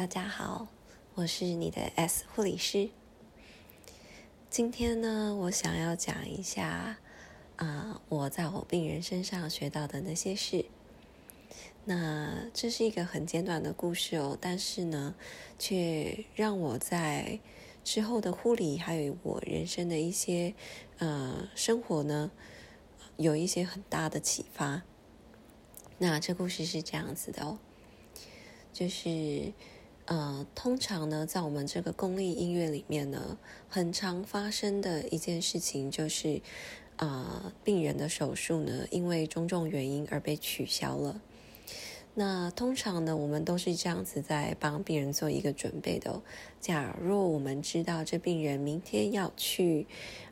大家好，我是你的 S 护理师。今天呢，我想要讲一下啊，我在我病人身上学到的那些事。那这是一个很简短的故事哦，但是呢，却让我在之后的护理还有我人生的一些呃生活呢，有一些很大的启发。那这故事是这样子的哦，就是。呃，通常呢，在我们这个公立医院里面呢，很常发生的一件事情就是，啊，病人的手术呢，因为种种原因而被取消了。那通常呢，我们都是这样子在帮病人做一个准备的。假若我们知道这病人明天要去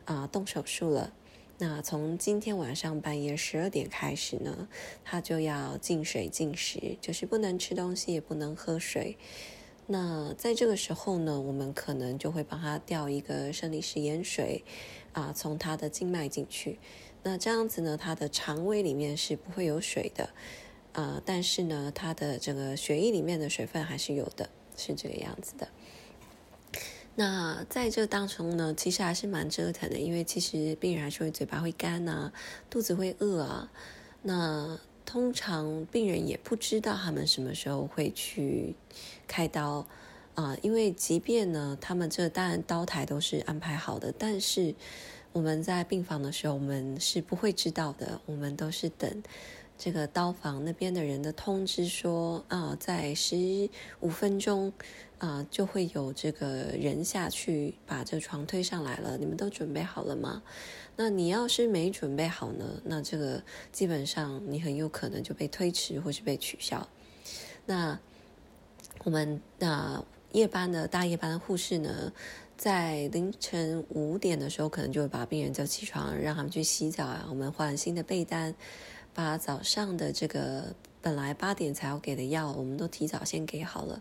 啊动手术了，那从今天晚上半夜十二点开始呢，他就要禁水禁食，就是不能吃东西，也不能喝水。那在这个时候呢，我们可能就会帮他吊一个生理食盐水，啊，从他的静脉进去。那这样子呢，他的肠胃里面是不会有水的，啊，但是呢，他的整个血液里面的水分还是有的，是这个样子的。那在这当中呢，其实还是蛮折腾的，因为其实病人还是会嘴巴会干呐，肚子会饿啊，那。通常病人也不知道他们什么时候会去开刀啊，因为即便呢，他们这当然刀台都是安排好的，但是我们在病房的时候，我们是不会知道的，我们都是等。这个刀房那边的人的通知说啊，在十五分钟啊就会有这个人下去把这个床推上来了。你们都准备好了吗？那你要是没准备好呢？那这个基本上你很有可能就被推迟或是被取消。那我们那夜班的大夜班的护士呢，在凌晨五点的时候，可能就会把病人叫起床，让他们去洗澡啊，我们换新的被单。把早上的这个本来八点才要给的药，我们都提早先给好了，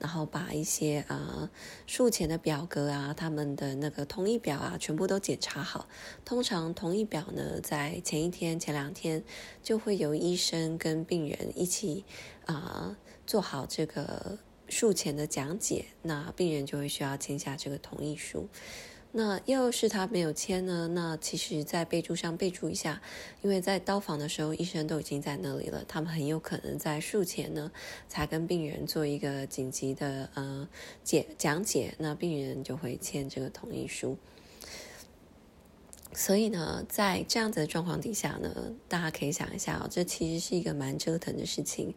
然后把一些啊术前的表格啊，他们的那个同意表啊，全部都检查好。通常同意表呢，在前一天、前两天就会由医生跟病人一起啊做好这个术前的讲解，那病人就会需要签下这个同意书。那要是他没有签呢？那其实，在备注上备注一下，因为在刀房的时候，医生都已经在那里了，他们很有可能在术前呢，才跟病人做一个紧急的呃解讲解，那病人就会签这个同意书。所以呢，在这样子的状况底下呢，大家可以想一下哦，这其实是一个蛮折腾的事情。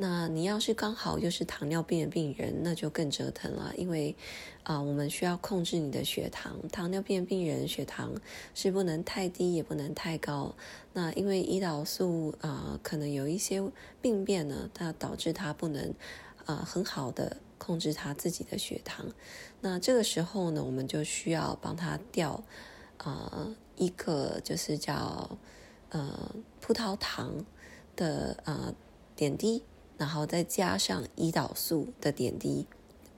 那你要是刚好又是糖尿病的病人，那就更折腾了，因为啊，我们需要控制你的血糖。糖尿病病人血糖是不能太低，也不能太高。那因为胰岛素啊，可能有一些病变呢，它导致他不能啊很好的控制他自己的血糖。那这个时候呢，我们就需要帮他调啊一个就是叫呃葡萄糖的啊点滴。然后再加上胰岛素的点滴，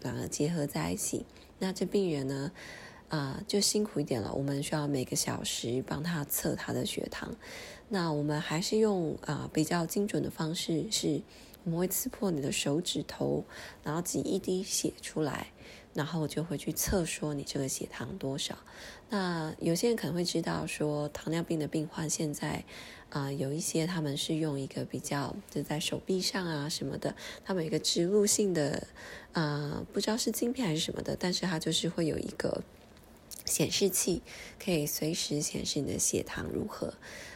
两个结合在一起，那这病人呢，啊，就辛苦一点了。我们需要每个小时帮他测他的血糖。那我们还是用啊比较精准的方式，是我们会刺破你的手指头，然后挤一滴血出来。然后就会去测说你这个血糖多少。那有些人可能会知道说糖尿病的病患现在啊有一些他们是用一个比较就在手臂上啊什么的，他们有一个植入性的啊不知道是镜片还是什么的，但是它就是会有一个显示器，可以随时显示你的血糖如何。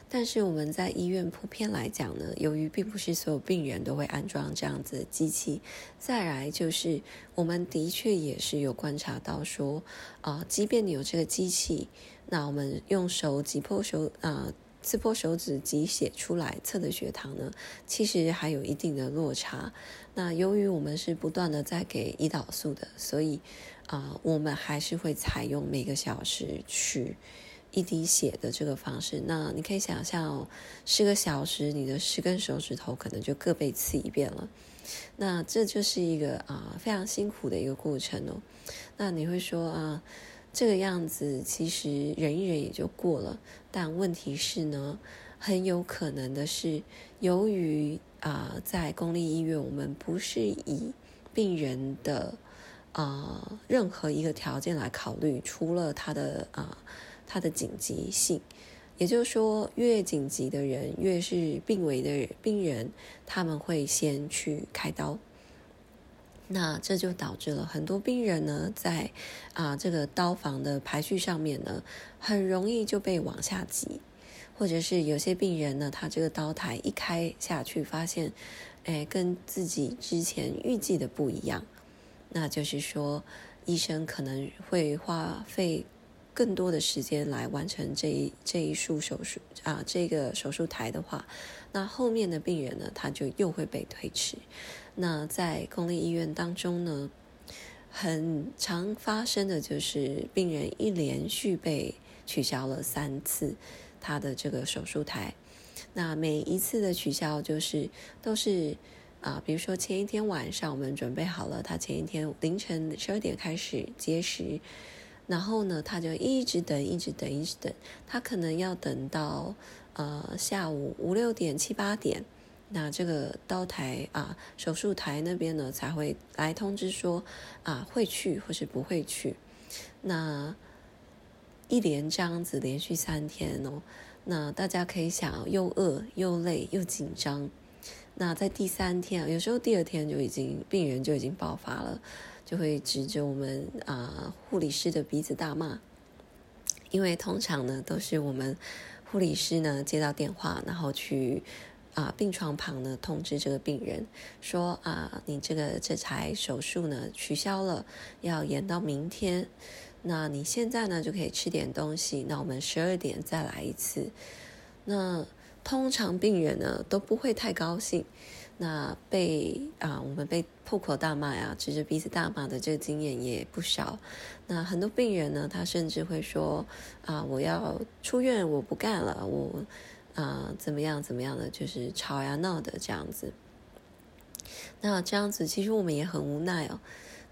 但是我们在医院普遍来讲呢，由于并不是所有病人都会安装这样子的机器，再来就是我们的确也是有观察到说，啊，即便你有这个机器，那我们用手挤破手啊，刺破手指挤血出来测的血糖呢，其实还有一定的落差。那由于我们是不断的在给胰岛素的，所以啊，我们还是会采用每个小时去。一滴血的这个方式，那你可以想象哦，十个小时，你的十根手指头可能就各被刺一遍了。那这就是一个啊非常辛苦的一个过程哦。那你会说啊，这个样子其实忍一忍也就过了。但问题是呢，很有可能的是，由于啊在公立医院，我们不是以病人的啊任何一个条件来考虑，除了他的啊他的紧急性，也就是说，越紧急的人，越是病危的病人，他们会先去开刀。那这就导致了很多病人呢，在啊这个刀房的排序上面呢，很容易就被往下挤，或者是有些病人呢，他这个刀台一开下去，发现，哎，跟自己之前预计的不一样，那就是说，医生可能会花费更多的时间来完成这一这一束手术啊，这个手术台的话，那后面的病人呢，他就又会被推迟。那在公立医院当中呢，很常发生的就是病人一连续被取消了三次他的这个手术台。那每一次的取消就是都是啊，比如说前一天晚上我们准备好了，他前一天凌晨十二点开始接时，然后呢他就一直等，一直等，一直等，他可能要等到呃下午五六点、七八点。那这个刀台啊，手术台那边呢才会来通知说啊会去或是不会去。那一连这样子连续三天哦，那大家可以想，又饿又累又紧张。那在第三天，有时候第二天就已经病人就已经爆发了，就会指着我们啊护理师的鼻子大骂，因为通常呢都是我们护理师呢接到电话，然后去。啊，病床旁呢通知这个病人说啊，你这个这台手术呢取消了，要延到明天。那你现在呢就可以吃点东西。那我们十二点再来一次。那通常病人呢都不会太高兴。那被啊我们被破口大骂呀，指着鼻子大骂的这个经验也不少。那很多病人呢，他甚至会说啊，我要出院，我不干了，我。啊，怎么样？怎么样的？就是吵呀闹的这样子。那这样子，其实我们也很无奈哦。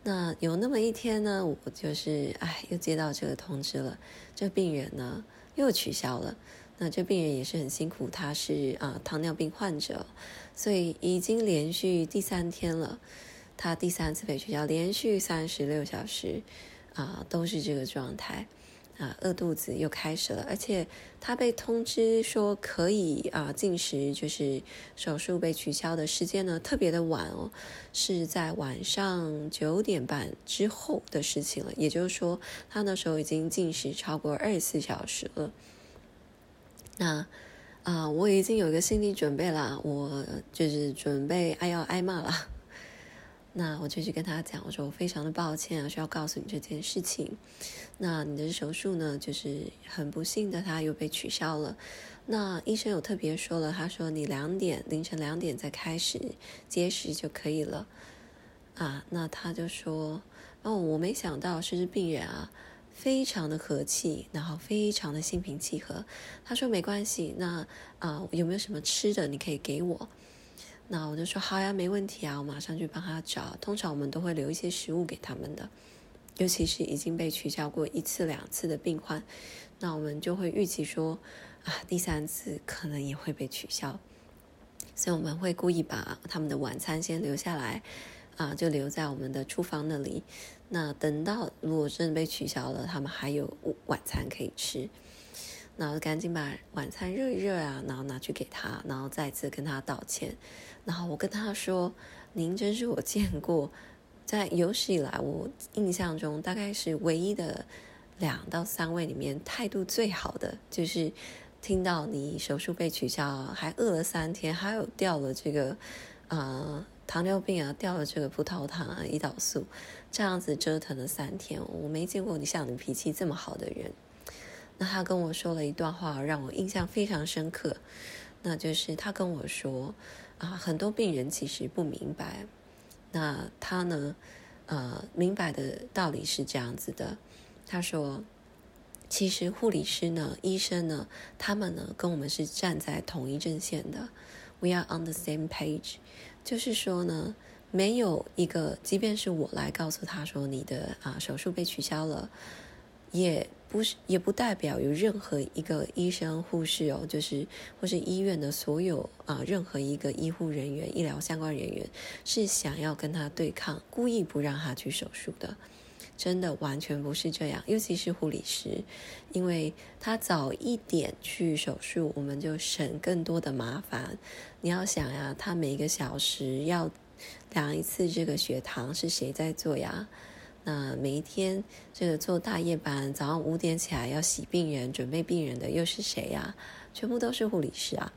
那有那么一天呢，我就是哎，又接到这个通知了，这病人呢又取消了。那这病人也是很辛苦，他是啊糖尿病患者，所以已经连续第三天了，他第三次被取消，连续三十六小时啊都是这个状态。啊，饿肚子又开始了，而且他被通知说可以啊进食，就是手术被取消的时间呢特别的晚哦，是在晚上九点半之后的事情了。也就是说，他那时候已经进食超过二十四小时了。那啊，我已经有一个心理准备了，我就是准备挨要挨骂了。那我就去跟他讲，我说我非常的抱歉啊，需要告诉你这件事情。那你的手术呢，就是很不幸的，他又被取消了。那医生有特别说了，他说你两点凌晨两点再开始接时就可以了。啊，那他就说，哦，我没想到是病人啊，非常的和气，然后非常的心平气和。他说没关系，那啊有没有什么吃的你可以给我？那我就说好呀，没问题啊，我马上去帮他找。通常我们都会留一些食物给他们的，尤其是已经被取消过一次两次的病患，那我们就会预期说啊，第三次可能也会被取消，所以我们会故意把他们的晚餐先留下来，啊，就留在我们的厨房那里。那等到如果真的被取消了，他们还有晚餐可以吃。然后赶紧把晚餐热一热啊，然后拿去给他，然后再次跟他道歉。然后我跟他说：“您真是我见过在有史以来我印象中大概是唯一的两到三位里面态度最好的，就是听到你手术被取消，还饿了三天，还有掉了这个啊糖尿病啊，掉了这个葡萄糖啊，胰岛素，这样子折腾了三天，我没见过你像你脾气这么好的人。”那他跟我说了一段话，让我印象非常深刻。那就是他跟我说啊，很多病人其实不明白。那他呢，呃，明白的道理是这样子的。他说，其实护理师呢，医生呢，他们呢，跟我们是站在同一阵线的。We are on the same page。就是说呢，没有一个，即便是我来告诉他说你的啊手术被取消了。也不是，也不代表有任何一个医生、护士哦，就是或是医院的所有啊，任何一个医护人员、医疗相关人员是想要跟他对抗，故意不让他去手术的。真的完全不是这样，尤其是护理师，因为他早一点去手术，我们就省更多的麻烦。你要想呀，他每个小时要量一次这个血糖，是谁在做呀？那每一天这个做大夜班，早上五点起来要洗病人、准备病人的又是谁呀？全部都是护理师啊。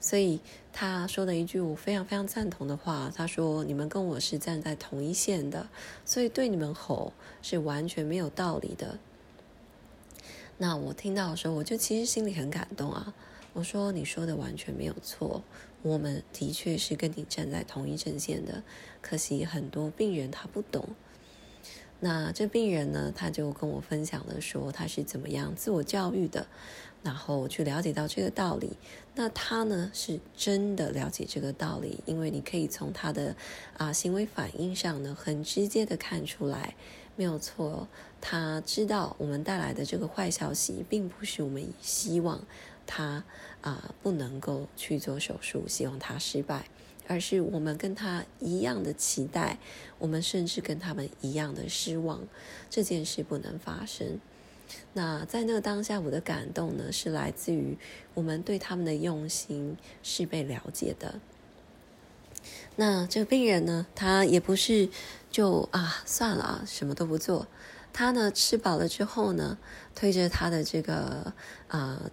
所以他说的一句我非常非常赞同的话，他说：“你们跟我是站在同一线的，所以对你们吼是完全没有道理的。”那我听到的时候，我就其实心里很感动啊。我说：“你说的完全没有错，我们的确是跟你站在同一阵线的。可惜很多病人他不懂。”那这病人呢，他就跟我分享了说他是怎么样自我教育的。然后去了解到这个道理，那他呢是真的了解这个道理，因为你可以从他的啊行为反应上呢，很直接的看出来，没有错，他知道我们带来的这个坏消息，并不是我们希望他啊不能够去做手术，希望他失败，而是我们跟他一样的期待，我们甚至跟他们一样的失望，这件事不能发生。那在那个当下，我的感动呢，是来自于我们对他们的用心是被了解的。那这个病人呢，他也不是就啊算了啊，什么都不做。他呢吃饱了之后呢，推着他的这个啊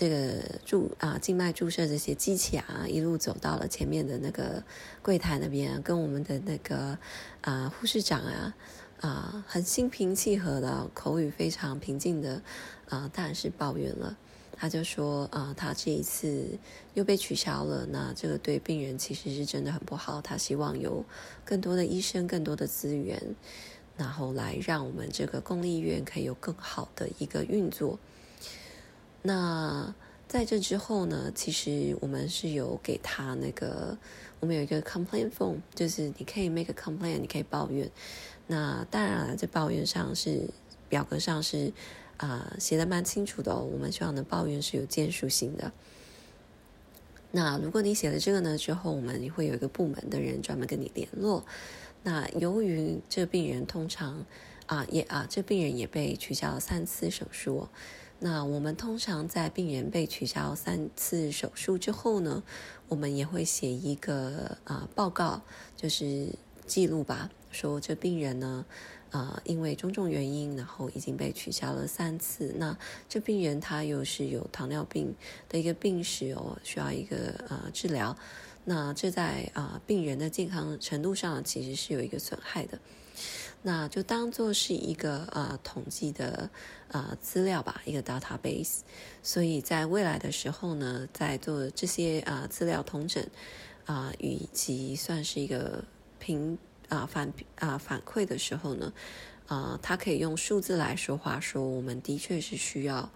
这个注啊静脉注射这些机器啊，一路走到了前面的那个柜台那边，跟我们的那个啊护士长啊。啊，很心平气和的，口语非常平静的，啊，当然是抱怨了。他就说，啊，他这一次又被取消了，那这个对病人其实是真的很不好。他希望有更多的医生、更多的资源，然后来让我们这个公立医院可以有更好的一个运作。那在这之后呢，其实我们是有给他那个，我们有一个 complaint form，就是你可以 make a complaint，你可以抱怨。那当然了，这抱怨上是表格上是啊写的蛮清楚的哦。我们希望的抱怨是有建树性的。那如果你写了这个呢之后，我们会有一个部门的人专门跟你联络。那由于这病人通常啊也啊这病人也被取消了三次手术。那我们通常在病人被取消三次手术之后呢，我们也会写一个啊报告，就是记录吧。说这病人呢，啊，因为种种原因，然后已经被取消了三次。那这病人他又是有糖尿病的一个病史哦，需要一个呃治疗。那这在啊病人的健康程度上其实是有一个损害的。那就当做是一个呃统计的呃资料吧，一个 database。所以在未来的时候呢，在做这些啊资料统整啊，以及算是一个评。啊反啊反馈的时候呢，啊，他可以用数字来说话，说我们的确是需要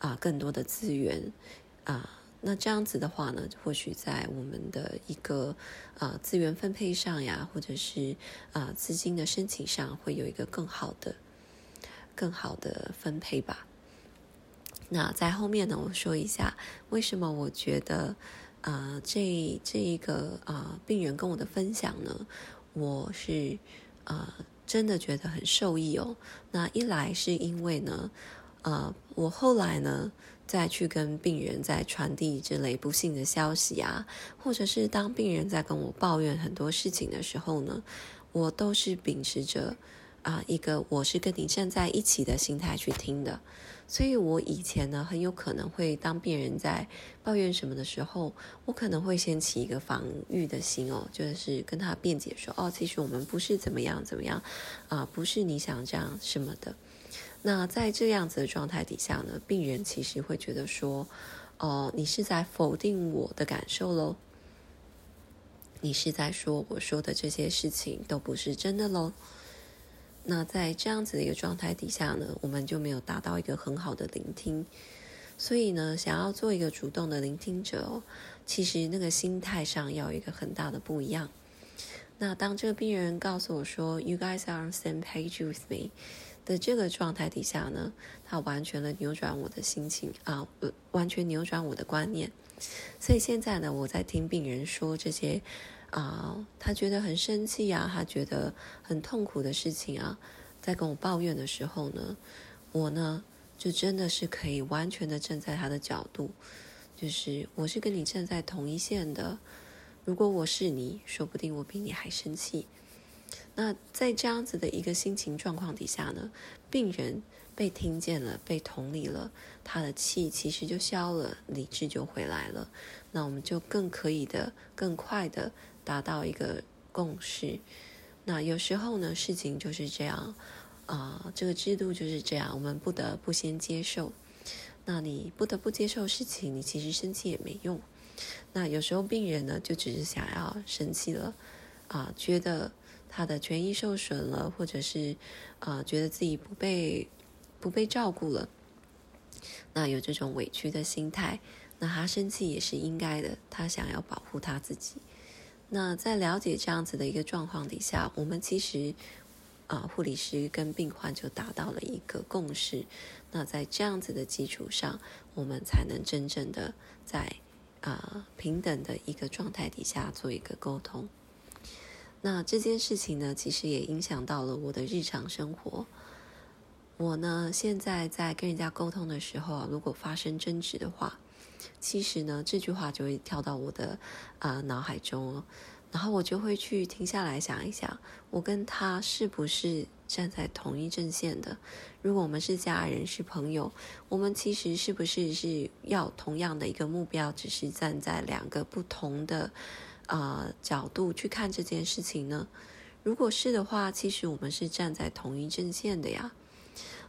啊更多的资源啊。那这样子的话呢，或许在我们的一个啊资源分配上呀，或者是啊资金的申请上，会有一个更好的、更好的分配吧。那在后面呢，我说一下为什么我觉得啊这这一个啊病人跟我的分享呢？我是呃真的觉得很受益哦。那一来是因为呢，呃，我后来呢再去跟病人在传递这类不幸的消息啊，或者是当病人在跟我抱怨很多事情的时候呢，我都是秉持着啊一个我是跟你站在一起的心态去听的。所以，我以前呢，很有可能会当病人在抱怨什么的时候，我可能会先起一个防御的心哦，就是跟他辩解说：“哦，其实我们不是怎么样怎么样，啊，不是你想这样什么的。”那在这样子的状态底下呢，病人其实会觉得说：“哦，你是在否定我的感受喽？你是在说我说的这些事情都不是真的喽？”那在这样子的一个状态底下呢，我们就没有达到一个很好的聆听。所以呢，想要做一个主动的聆听者，其实那个心态上要有一个很大的不一样。那当这个病人告诉我说 “You guys are on same page with me” 的这个状态底下呢，他完全的扭转我的心情啊，完全扭转我的观念。所以现在呢，我在听病人说这些啊，他觉得很生气啊，他觉得很痛苦的事情啊，在跟我抱怨的时候呢，我呢就真的是可以完全的站在他的角度，就是我是跟你站在同一线的。如果我是你，说不定我比你还生气。那在这样子的一个心情状况底下呢，病人被听见了，被同理了，他的气其实就消了，理智就回来了。那我们就更可以的、更快的达到一个共识。那有时候呢，事情就是这样啊，这个制度就是这样，我们不得不先接受。那你不得不接受事情，你其实生气也没用。那有时候病人呢，就只是想要生气了啊，觉得。他的权益受损了，或者是，呃，觉得自己不被不被照顾了，那有这种委屈的心态，那他生气也是应该的。他想要保护他自己。那在了解这样子的一个状况底下，我们其实啊，护理师跟病患就达到了一个共识。那在这样子的基础上，我们才能真正的在啊平等的一个状态底下做一个沟通。那这件事情呢，其实也影响到了我的日常生活。我呢，现在在跟人家沟通的时候啊，如果发生争执的话，其实呢，这句话就会跳到我的啊脑海中哦，然后我就会去停下来想一想，我跟他是不是站在同一阵线的？如果我们是家人、是朋友，我们其实是不是是要同样的一个目标，只是站在两个不同的？啊，角度去看这件事情呢？如果是的话，其实我们是站在同一阵线的呀。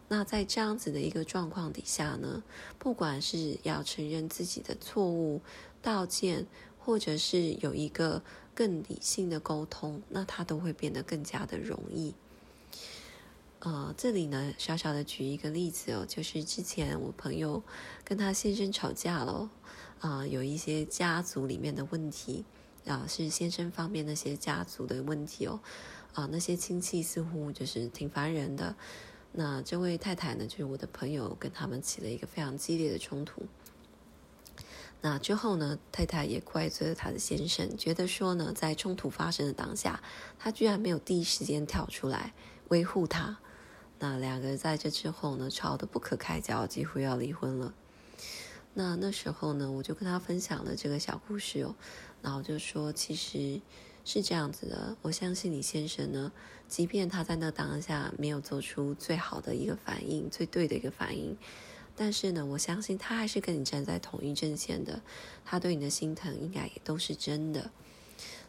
那在这样子的一个状况底下呢，不管是要承认自己的错误、道歉，或者是有一个更理性的沟通，那它都会变得更加的容易。呃，这里呢，小小的举一个例子哦，就是之前我朋友跟他先生吵架了，啊，有一些家族里面的问题。啊，是先生方面那些家族的问题哦，啊，那些亲戚似乎就是挺烦人的。那这位太太呢，就是我的朋友，跟他们起了一个非常激烈的冲突。那之后呢，太太也怪罪了她的先生，觉得说呢，在冲突发生的当下，他居然没有第一时间跳出来维护他。那两个人在这之后呢，吵得不可开交，几乎要离婚了。那那时候呢，我就跟他分享了这个小故事哦。然后就说，其实是这样子的。我相信你先生呢，即便他在那当下没有做出最好的一个反应、最对的一个反应，但是呢，我相信他还是跟你站在同一阵线的。他对你的心疼应该也都是真的。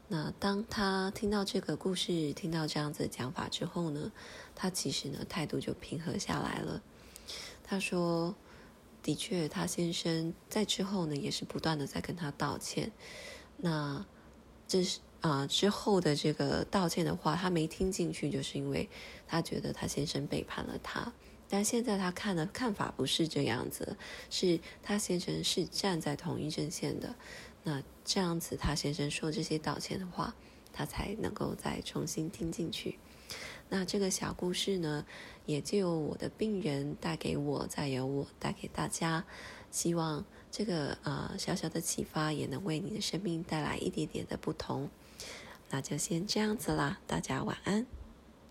那当他听到这个故事、听到这样子的讲法之后呢，他其实呢态度就平和下来了。他说：“的确，他先生在之后呢，也是不断的在跟他道歉。”那这是啊之后的这个道歉的话，他没听进去，就是因为他觉得他先生背叛了他。但现在他看的看法不是这样子，是他先生是站在同一阵线的。那这样子，他先生说这些道歉的话，他才能够再重新听进去。那这个小故事呢，也就由我的病人带给我，再由我带给大家，希望。这个呃小小的启发也能为你的生命带来一点点的不同，那就先这样子啦，大家晚安。